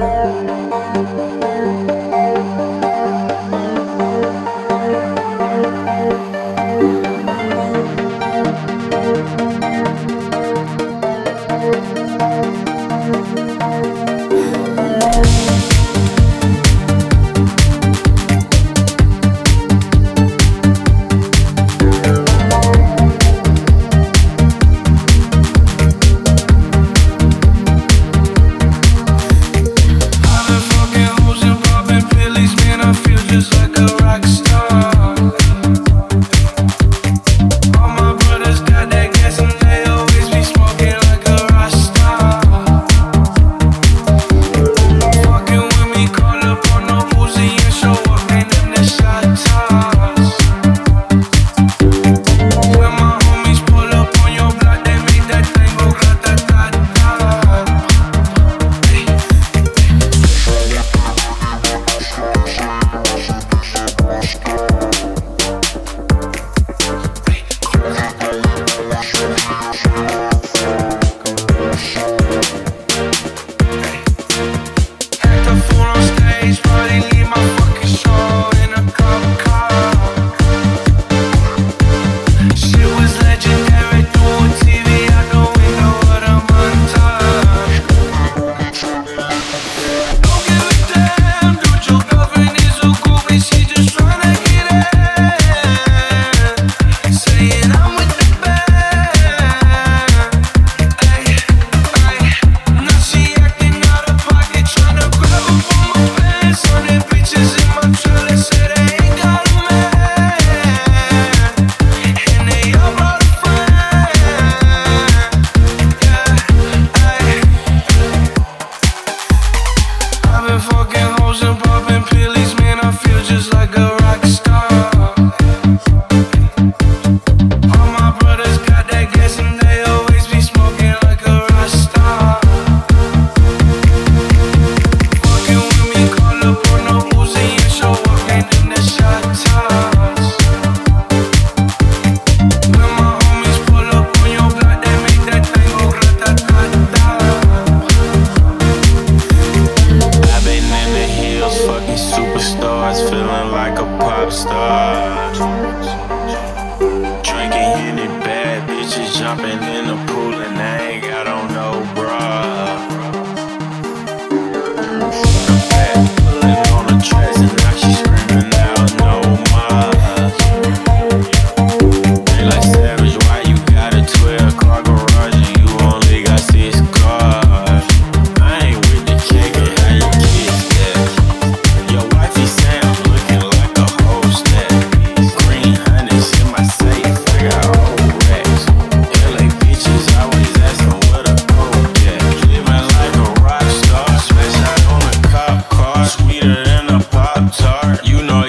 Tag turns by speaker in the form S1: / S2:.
S1: Thank
S2: Drinking in it, bad bitches jumping in the pool. You know